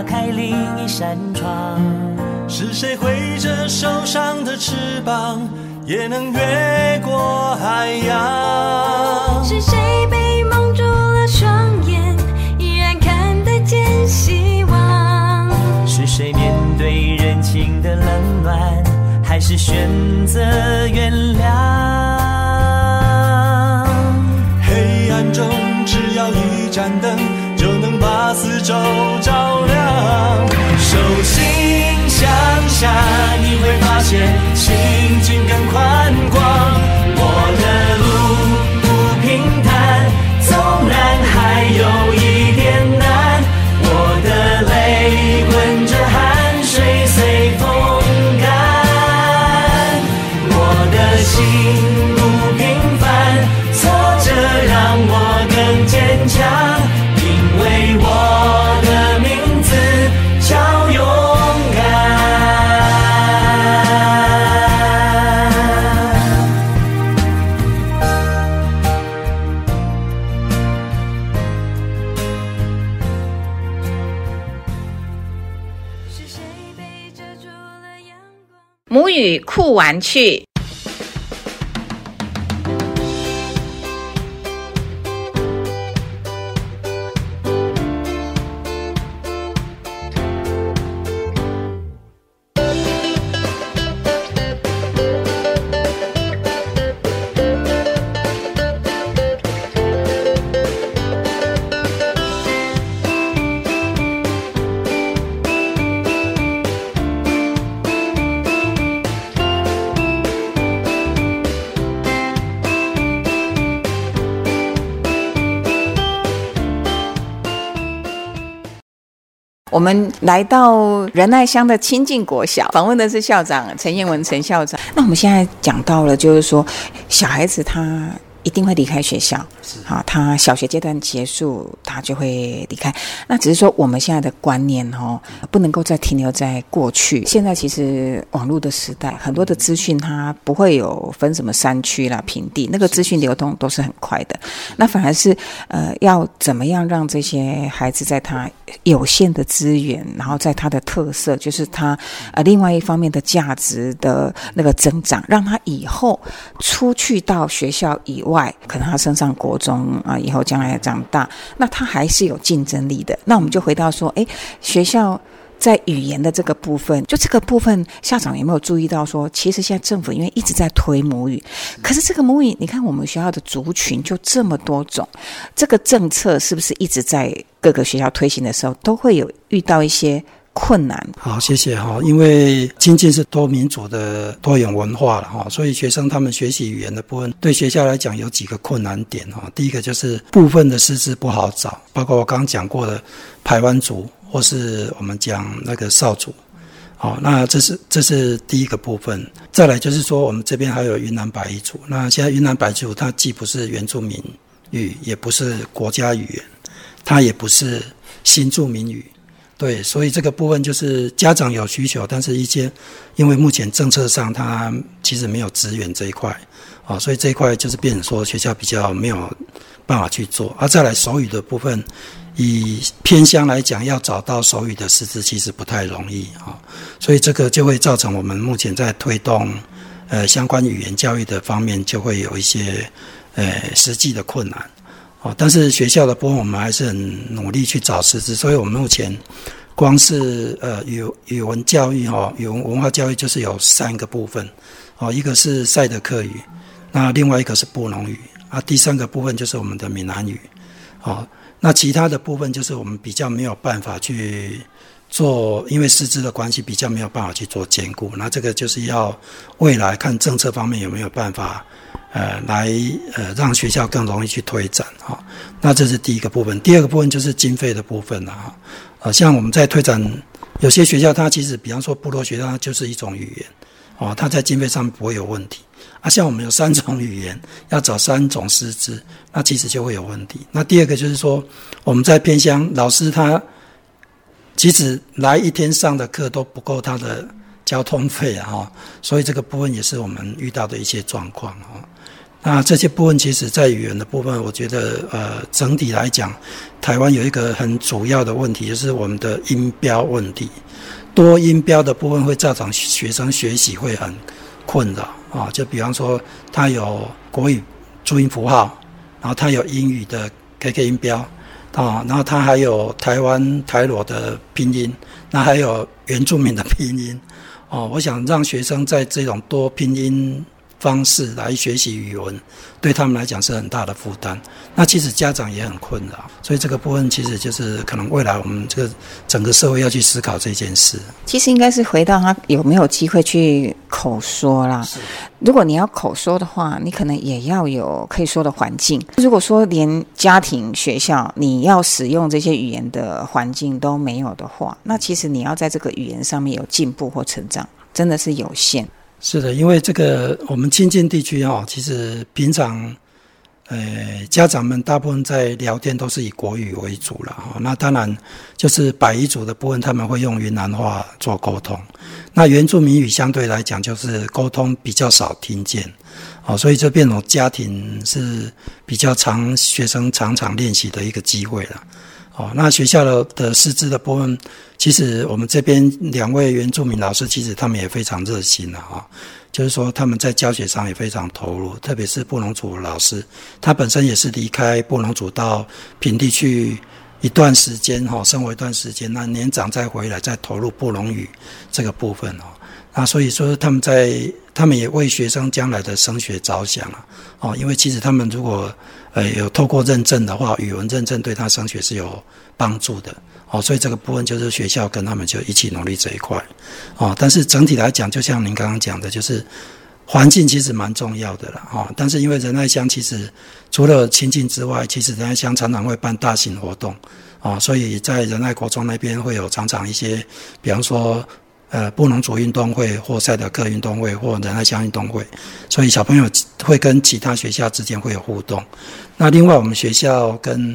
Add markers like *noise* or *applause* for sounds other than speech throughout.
打开另一扇窗？是谁挥着手上的翅膀，也能越过海洋？是谁被蒙住了双眼，依然看得见希望？是谁面对人情的冷暖，还是选择原谅？黑暗中只要一盏灯，就能把四周去我们来到仁爱乡的亲近国小，访问的是校长陈彦文陈校长。那我们现在讲到了，就是说小孩子他一定会离开学校，好，他小学阶段结束，他就会离开。那只是说我们现在的观念哦，不能够再停留在过去。现在其实网络的时代，很多的资讯它不会有分什么山区啦、平地，那个资讯流通都是很快的。那反而是呃，要怎么样让这些孩子在他有限的资源，然后在他的特色，就是他呃另外一方面的价值的那个增长，让他以后出去到学校以外，可能他升上国中啊、以后将来长大，那他还是有竞争力的。那我们就回到说，诶，学校。在语言的这个部分，就这个部分，校长有没有注意到说，其实现在政府因为一直在推母语，可是这个母语，你看我们学校的族群就这么多种，这个政策是不是一直在各个学校推行的时候，都会有遇到一些困难？好，谢谢哈。因为亲近是多民族的多元文化了哈，所以学生他们学习语言的部分，对学校来讲有几个困难点哈。第一个就是部分的师资不好找，包括我刚刚讲过的排湾族，或是我们讲那个少族。好，那这是这是第一个部分。再来就是说，我们这边还有云南白族。那现在云南白族它既不是原住民语，也不是国家语言，它也不是新住民语。对，所以这个部分就是家长有需求，但是一些因为目前政策上它其实没有支援这一块，啊，所以这一块就是变成说学校比较没有办法去做。而、再来手语的部分，以偏乡来讲，要找到手语的师资其实不太容易啊，所以这个就会造成我们目前在推动呃相关语言教育的方面就会有一些呃实际的困难。哦，但是学校的部分我们还是很努力去找师资，所以我们目前光是呃语语文教育哈，语文文化教育就是有三个部分，哦，一个是赛德克语，那另外一个是布农语，啊，第三个部分就是我们的闽南语，哦，那其他的部分就是我们比较没有办法去做，因为师资的关系比较没有办法去做兼顾，那这个就是要未来看政策方面有没有办法。呃，来呃，让学校更容易去推展哈、那这是第一个部分。第二个部分就是经费的部分了哈。呃，像我们在推展有些学校，它其实比方说部落学校，它就是一种语言哦，它在经费上不会有问题。啊，像我们有三种语言，要找三种师资，那其实就会有问题。那第二个就是说，我们在偏乡，老师他其实来一天上的课都不够他的交通费啊，所以这个部分也是我们遇到的一些状况啊。那这些部分其实在语言的部分，我觉得呃整体来讲，台湾有一个很主要的问题，就是我们的音标问题。多音标的部分会造成学生学习会很困扰啊。就比方说，他有国语注音符号，然后他有英语的 KK 音标啊，然后他还有台湾台裸的拼音，那还有原住民的拼音哦。我想让学生在这种多拼音。方式来学习语文，对他们来讲是很大的负担。那其实家长也很困扰，所以这个部分其实就是可能未来我们这个整个社会要去思考这件事。其实应该是回到他有没有机会去口说啦。如果你要口说的话，你可能也要有可以说的环境。如果说连家庭、学校你要使用这些语言的环境都没有的话，那其实你要在这个语言上面有进步或成长，真的是有限。是的，因为这个我们亲近地区哦，其实平常，呃，家长们大部分在聊天都是以国语为主了哈。那当然就是百夷族的部分，他们会用云南话做沟通。那原住民语相对来讲就是沟通比较少听见，哦，所以这变成家庭是比较常学生常常练习的一个机会了。哦，那学校的的师资的部分，其实我们这边两位原住民老师，其实他们也非常热心的啊，就是说他们在教学上也非常投入，特别是布农族老师，他本身也是离开布农族到平地去一段时间哈，生活一段时间，那年长再回来再投入布农语这个部分哦，啊所以说他们在他们也为学生将来的升学着想了哦，因为其实他们如果呃，有透过认证的话，语文认证对他升学是有帮助的哦，所以这个部分就是学校跟他们就一起努力这一块哦。但是整体来讲，就像您刚刚讲的，就是环境其实蛮重要的了哈。但是因为仁爱乡其实除了亲近之外，其实仁爱乡常常会办大型活动啊，所以在仁爱国中那边会有常常一些，比方说。呃，布农族运动会或赛德克运动会或仁爱乡运动会，所以小朋友会跟其他学校之间会有互动。那另外，我们学校跟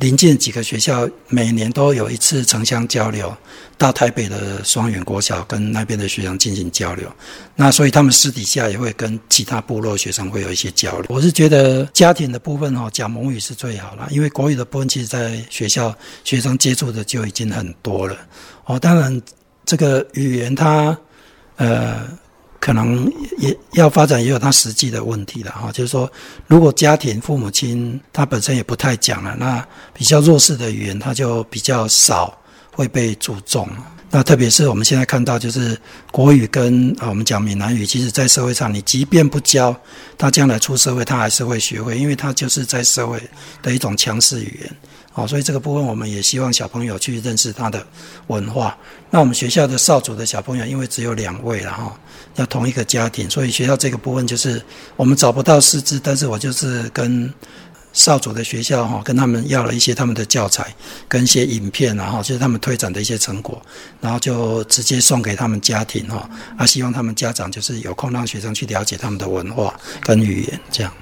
邻近几个学校每年都有一次城乡交流，到台北的双远国小跟那边的学生进行交流。那所以他们私底下也会跟其他部落学生会有一些交流。我是觉得家庭的部分哦，讲母语是最好了，因为国语的部分其实在学校学生接触的就已经很多了。哦，当然。这个语言它，呃，可能也要发展，也有它实际的问题了哈。就是说，如果家庭父母亲他本身也不太讲了，那比较弱势的语言，它就比较少会被注重。那特别是我们现在看到，就是国语跟啊我们讲闽南语，其实在社会上，你即便不教，他将来出社会，他还是会学会，因为他就是在社会的一种强势语言。好，所以这个部分我们也希望小朋友去认识他的文化。那我们学校的少主的小朋友，因为只有两位了哈，要同一个家庭，所以学校这个部分就是我们找不到师资，但是我就是跟少主的学校哈，跟他们要了一些他们的教材跟一些影片，然后就是他们推展的一些成果，然后就直接送给他们家庭哈，啊，希望他们家长就是有空让学生去了解他们的文化跟语言这样。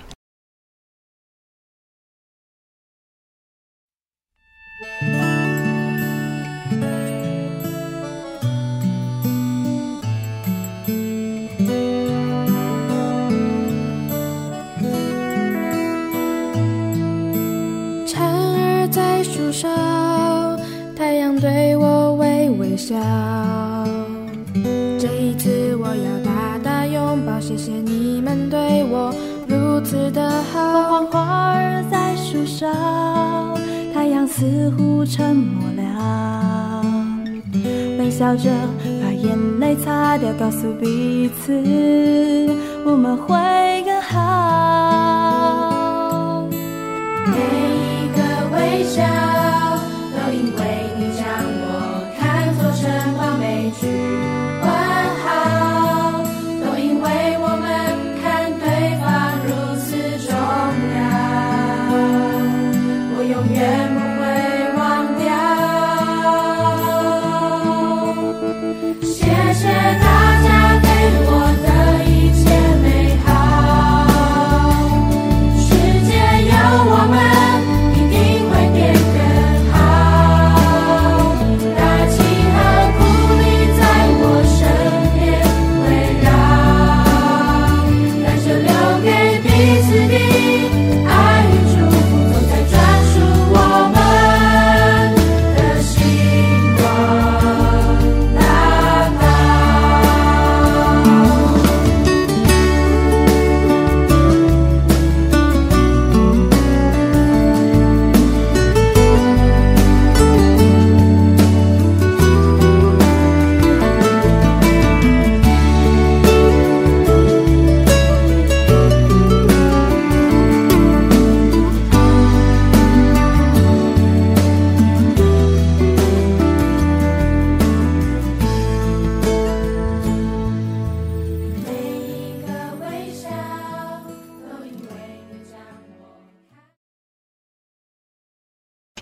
笑，这一次我要大大拥抱，谢谢你们对我如此的好。黄花儿在树梢，太阳似乎沉默了，微笑着把眼泪擦掉，告诉彼此我们会更好。每一个微笑。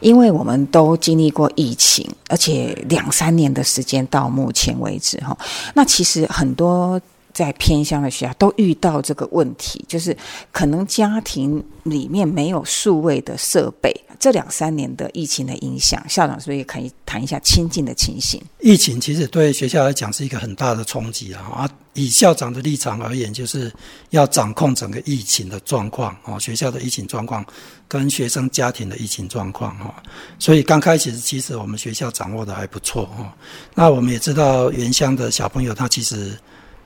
因为我们都经历过疫情，而且两三年的时间到目前为止哈，那其实很多。在偏乡的学校都遇到这个问题，就是可能家庭里面没有数位的设备。这两三年的疫情的影响，校长是不是也可以谈一下亲近的情形？疫情其实对学校来讲是一个很大的冲击啊！啊，以校长的立场而言，就是要掌控整个疫情的状况啊，学校的疫情状况跟学生家庭的疫情状况哈。所以刚开始其实我们学校掌握的还不错哈。那我们也知道原乡的小朋友他其实。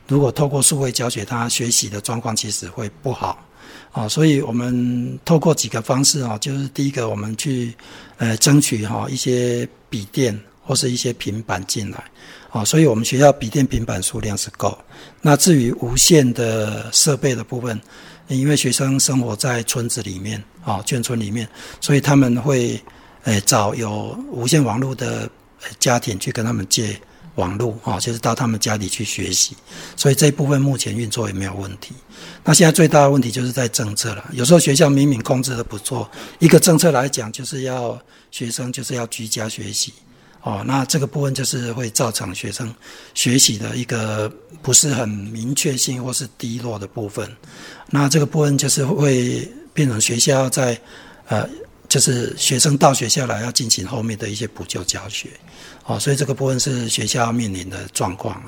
如果透过数位教学，他学习的状况其实会不好，啊，所以我们透过几个方式啊，就是第一个，我们去呃争取哈一些笔电或是一些平板进来，啊，所以我们学校笔电平板数量是够。那至于无线的设备的部分，因为学生生活在村子里面啊，眷村里面，所以他们会呃找有无线网络的家庭去跟他们借。网络啊，就是到他们家里去学习，所以这一部分目前运作也没有问题。那现在最大的问题就是在政策了。有时候学校明明控制的不错，一个政策来讲，就是要学生就是要居家学习，哦，那这个部分就是会造成学生学习的一个不是很明确性或是低落的部分。那这个部分就是会变成学校在呃，就是学生到学校来要进行后面的一些补救教学。哦，所以这个部分是学校面临的状况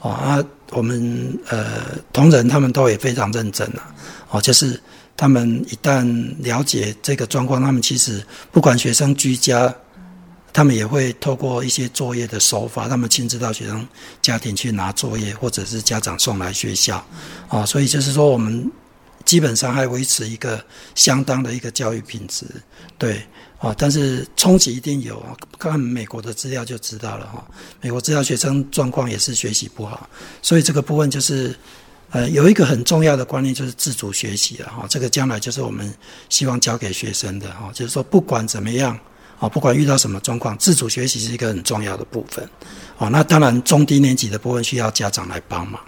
哦，啊，我们呃同仁他们都也非常认真啊。哦，就是他们一旦了解这个状况，他们其实不管学生居家，他们也会透过一些作业的手法，他们亲自到学生家庭去拿作业，或者是家长送来学校。啊，所以就是说我们基本上还维持一个相当的一个教育品质，对。啊，但是冲击一定有啊！看美国的资料就知道了哈。美国资料学生状况也是学习不好，所以这个部分就是，呃，有一个很重要的观念就是自主学习了哈。这个将来就是我们希望教给学生的哈，就是说不管怎么样啊，不管遇到什么状况，自主学习是一个很重要的部分。哦，那当然中低年级的部分需要家长来帮忙。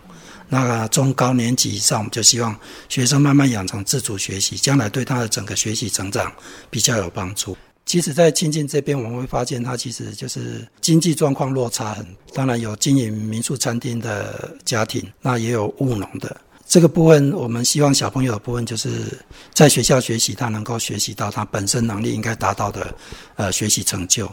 那中高年级以上，就希望学生慢慢养成自主学习，将来对他的整个学习成长比较有帮助。其实，在亲近这边，我们会发现，他其实就是经济状况落差很。当然有经营民宿餐厅的家庭，那也有务农的。这个部分，我们希望小朋友的部分，就是在学校学习，他能够学习到他本身能力应该达到的，呃，学习成就。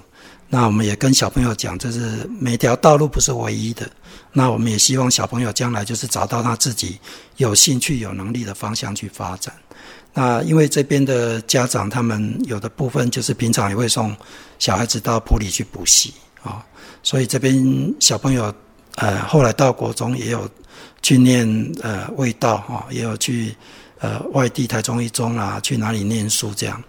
那我们也跟小朋友讲，就是每条道路不是唯一的。那我们也希望小朋友将来就是找到他自己有兴趣、有能力的方向去发展。那因为这边的家长，他们有的部分就是平常也会送小孩子到埔里去补习啊，所以这边小朋友呃后来到国中也有去念呃味道哈，也有去呃外地台中一中啊去哪里念书这样，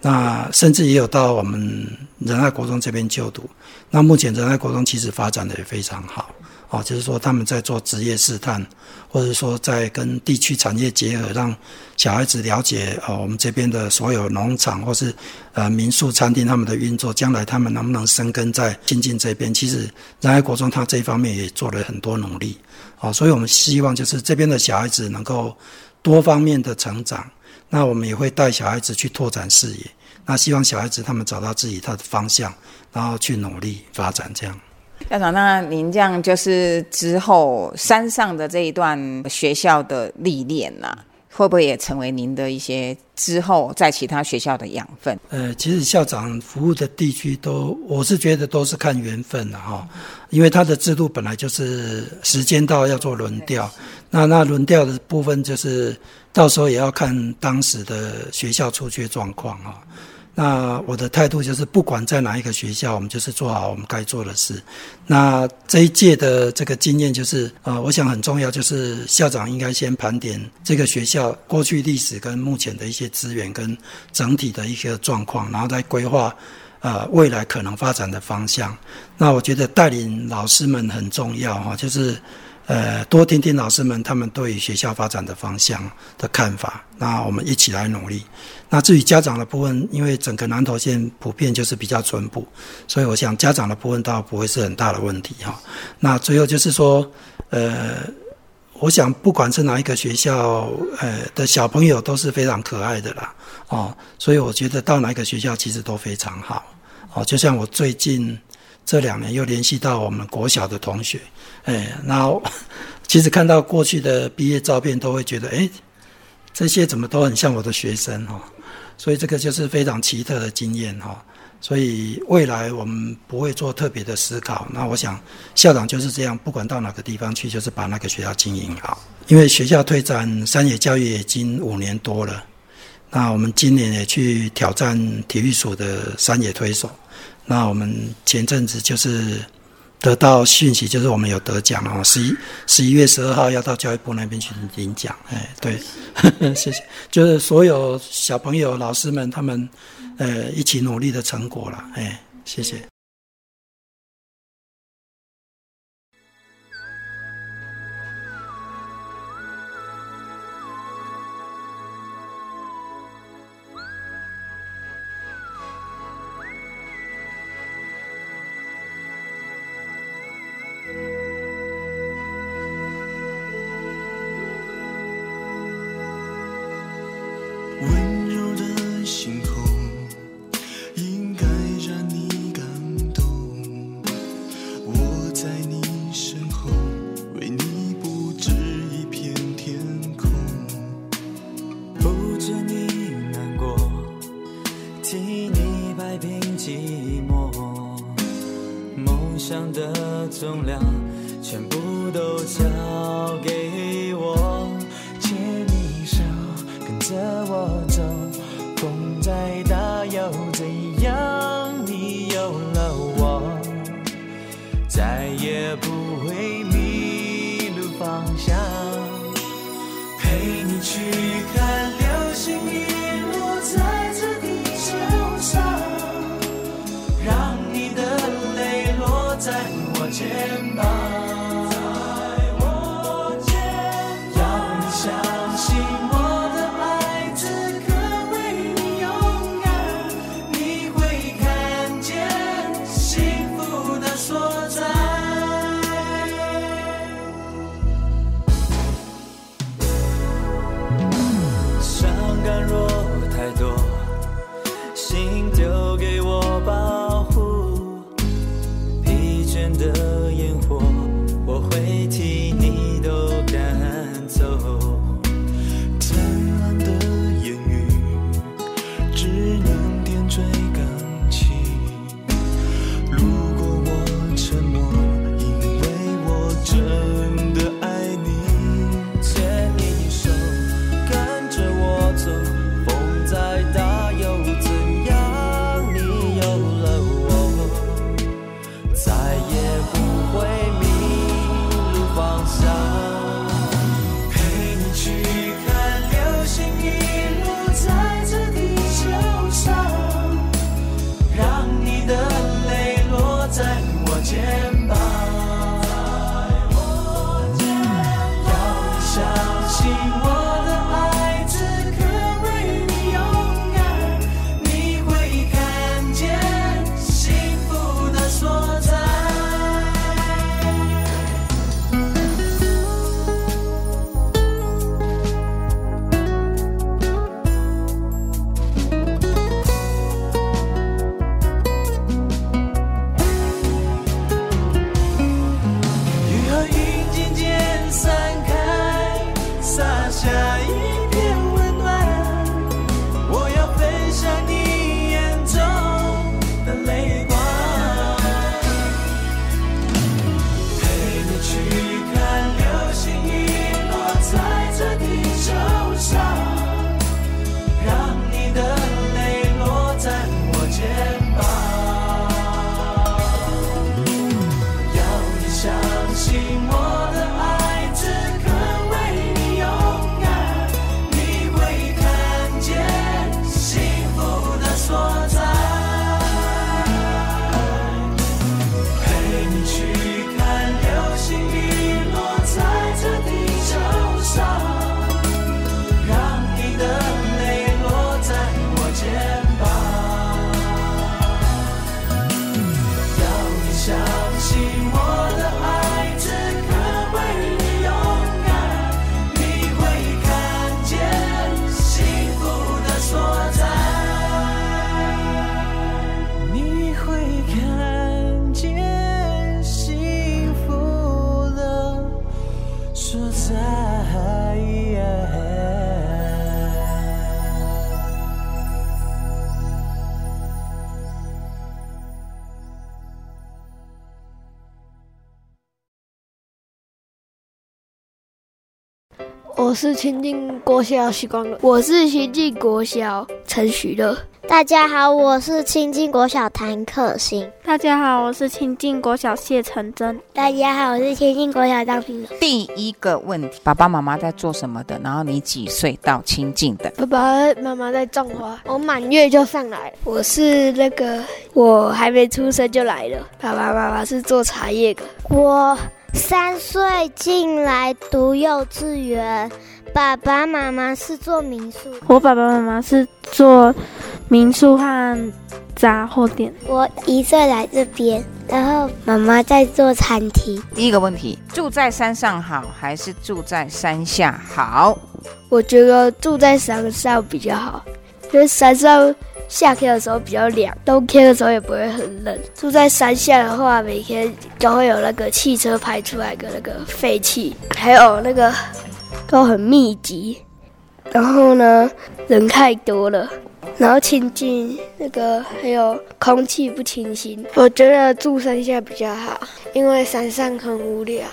那甚至也有到我们仁爱国中这边就读。那目前仁爱国中其实发展的也非常好。哦，就是说他们在做职业试探，或者说在跟地区产业结合，让小孩子了解哦，我们这边的所有农场或是呃民宿、餐厅他们的运作，将来他们能不能生根在新进这边？其实仁爱国中他这一方面也做了很多努力。哦，所以我们希望就是这边的小孩子能够多方面的成长。那我们也会带小孩子去拓展视野。那希望小孩子他们找到自己他的方向，然后去努力发展这样。校长，那您这样就是之后山上的这一段学校的历练呐，会不会也成为您的一些之后在其他学校的养分？呃，其实校长服务的地区都，我是觉得都是看缘分的哈，因为他的制度本来就是时间到要做轮调，那那轮调的部分就是到时候也要看当时的学校出缺状况啊。那我的态度就是，不管在哪一个学校，我们就是做好我们该做的事。那这一届的这个经验就是，呃，我想很重要，就是校长应该先盘点这个学校过去历史跟目前的一些资源跟整体的一些状况，然后再规划，呃，未来可能发展的方向。那我觉得带领老师们很重要哈，就是。呃，多听听老师们他们对学校发展的方向的看法，那我们一起来努力。那至于家长的部分，因为整个南投县普遍就是比较淳朴，所以我想家长的部分倒不会是很大的问题哈。那最后就是说，呃。我想不管是哪一个学校，呃的小朋友都是非常可爱的啦，哦，所以我觉得到哪一个学校其实都非常好，哦，就像我最近这两年又联系到我们国小的同学，哎，然后 *laughs* 其实看到过去的毕业照片，都会觉得，哎，这些怎么都很像我的学生哈，所以这个就是非常奇特的经验哈。所以未来我们不会做特别的思考。那我想校长就是这样，不管到哪个地方去，就是把那个学校经营好。因为学校推展山野教育已经五年多了，那我们今年也去挑战体育署的山野推手。那我们前阵子就是得到讯息，就是我们有得奖哦。十一十一月十二号要到教育部那边去领奖。哎，对，*laughs* 谢谢。就是所有小朋友、老师们他们。呃，一起努力的成果了，哎，谢谢。我是亲近国小许光乐，我是亲近国小陈许乐。大家好，我是亲近国小谭可欣。大家好，我是亲近国小谢成真。大家好，我是亲近国小张平龙。第一个问题，爸爸妈妈在做什么的？然后你几岁到亲近的？爸爸妈妈在种花，我满月就上来了。我是那个，我还没出生就来了。爸爸妈妈是做茶叶的。我三岁进来读幼稚园，爸爸妈妈是做民宿。我爸爸妈妈是做民宿和杂货店。我一岁来这边，然后妈妈在做餐厅。第一个问题，住在山上好还是住在山下好？我觉得住在山上比较好，因为山上夏天的时候比较凉，冬天的时候也不会很冷。住在山下的话，每天都会有那个汽车排出来的那个废气，还有那个都很密集，然后呢人太多了。然后亲近那个还有空气不清新，我觉得住山下比较好，因为山上很无聊。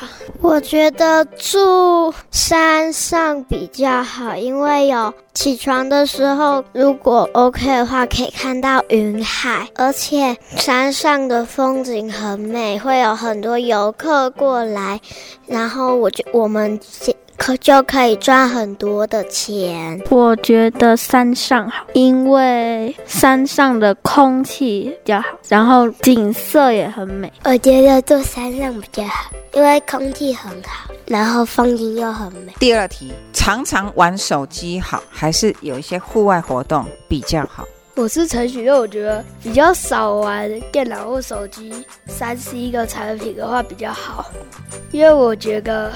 我觉得住山上比较好，因为有起床的时候，如果 OK 的话，可以看到云海，而且山上的风景很美，会有很多游客过来，然后我就我们先。可就可以赚很多的钱。我觉得山上好，因为山上的空气比较好，然后景色也很美。我觉得住山上比较好，因为空气很好，然后风景又很美。第二题，常常玩手机好，还是有一些户外活动比较好？我是陈许乐，我觉得比较少玩电脑或手机，三 C 个产品的话比较好，因为我觉得。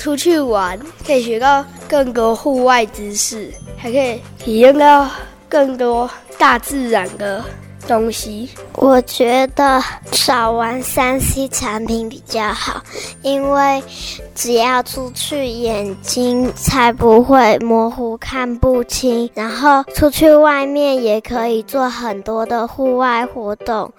出去玩可以学到更多户外知识，还可以体验到更多大自然的东西。我觉得少玩三 C 产品比较好，因为只要出去眼睛才不会模糊看不清，然后出去外面也可以做很多的户外活动。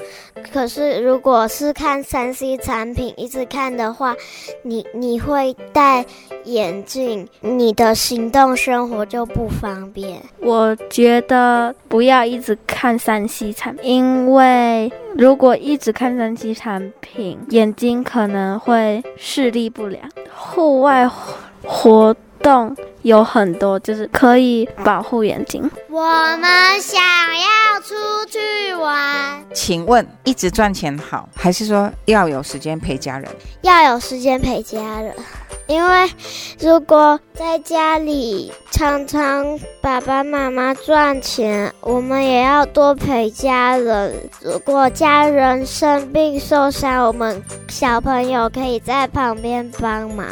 可是，如果是看三 C 产品一直看的话，你你会戴眼镜，你的行动生活就不方便。我觉得不要一直看三 C 产品，因为如果一直看三 C 产品，眼睛可能会视力不良。户外活动。有很多，就是可以保护眼睛。我们想要出去玩，请问一直赚钱好，还是说要有时间陪家人？要有时间陪家人，因为如果在家里常常爸爸妈妈赚钱，我们也要多陪家人。如果家人生病受伤，我们小朋友可以在旁边帮忙。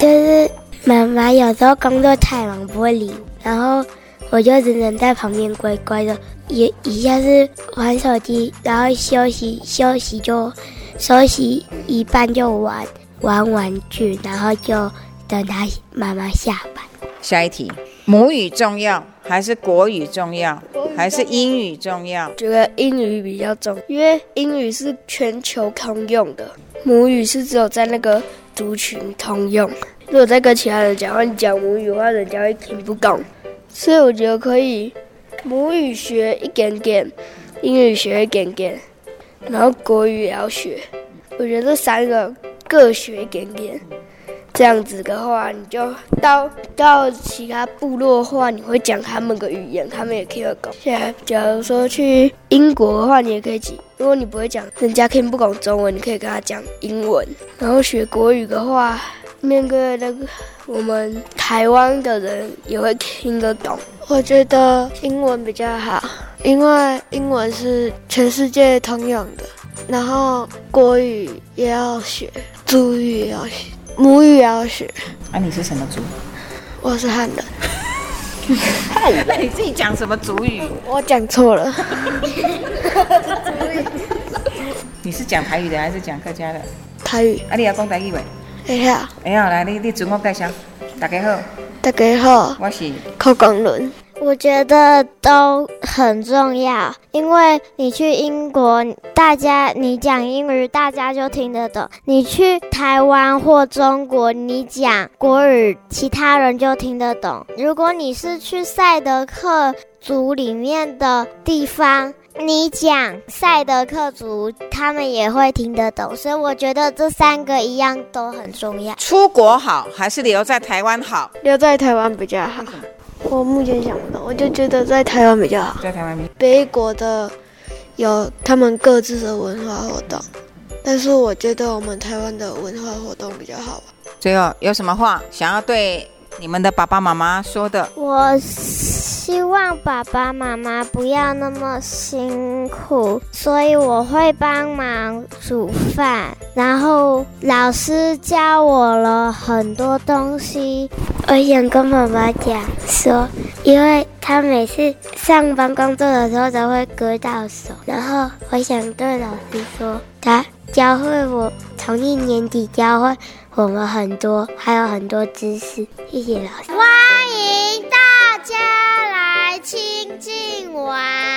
就是。妈妈有时候工作太忙不会理，然后我就只能在旁边乖乖的，一一下是玩手机，然后休息休息就休息一半就玩玩玩具，然后就等他妈妈下班。下一题，母语重要还是国语重要，还是英语重要？觉得英语比较重，因为英语是全球通用的，母语是只有在那个族群通用。如果在跟其他人讲话，你讲母语的话，人家会听不懂。所以我觉得可以，母语学一点点，英语学一点点，然后国语也要学。我觉得这三个各学一点点，这样子的话，你就到到其他部落的话，你会讲他们的语言，他们也听得懂。现在假如说去英国的话，你也可以讲。如果你不会讲，人家听不懂中文，你可以跟他讲英文。然后学国语的话。面对那个我们台湾的人也会听得懂。我觉得英文比较好，因为英文是全世界通用的。然后国语也要学，族语也要学，母语也要学。啊，你是什么族？我是汉人。那你自己讲什么族语？我讲错了。*laughs* 你是讲台语的还是讲客家的？台语。啊，你要讲台语未？会晓，会晓来，你你自我介绍，大家好，大家好，我是。柯光伦，我觉得都很重要，因为你去英国，大家你讲英语，大家就听得懂；你去台湾或中国，你讲国语，其他人就听得懂。如果你是去赛德克族里面的地方，你讲赛德克族，他们也会听得懂。所以我觉得这三个一样都很重要。出国好还是留在台湾好？留在台湾比较好。我目前想不到，我就觉得在台湾比较好。在台湾，北国的有他们各自的文化活动，但是我觉得我们台湾的文化活动比较好。最后有什么话想要对你们的爸爸妈妈说的？我希望爸爸妈妈不要那么辛苦，所以我会帮忙煮饭，然后老师教我了很多东西。我想跟妈妈讲说，因为他每次上班工作的时候都会割到手，然后我想对老师说，他教会我从一年级教会我们很多，还有很多知识。谢谢老师，欢迎大家来亲近玩。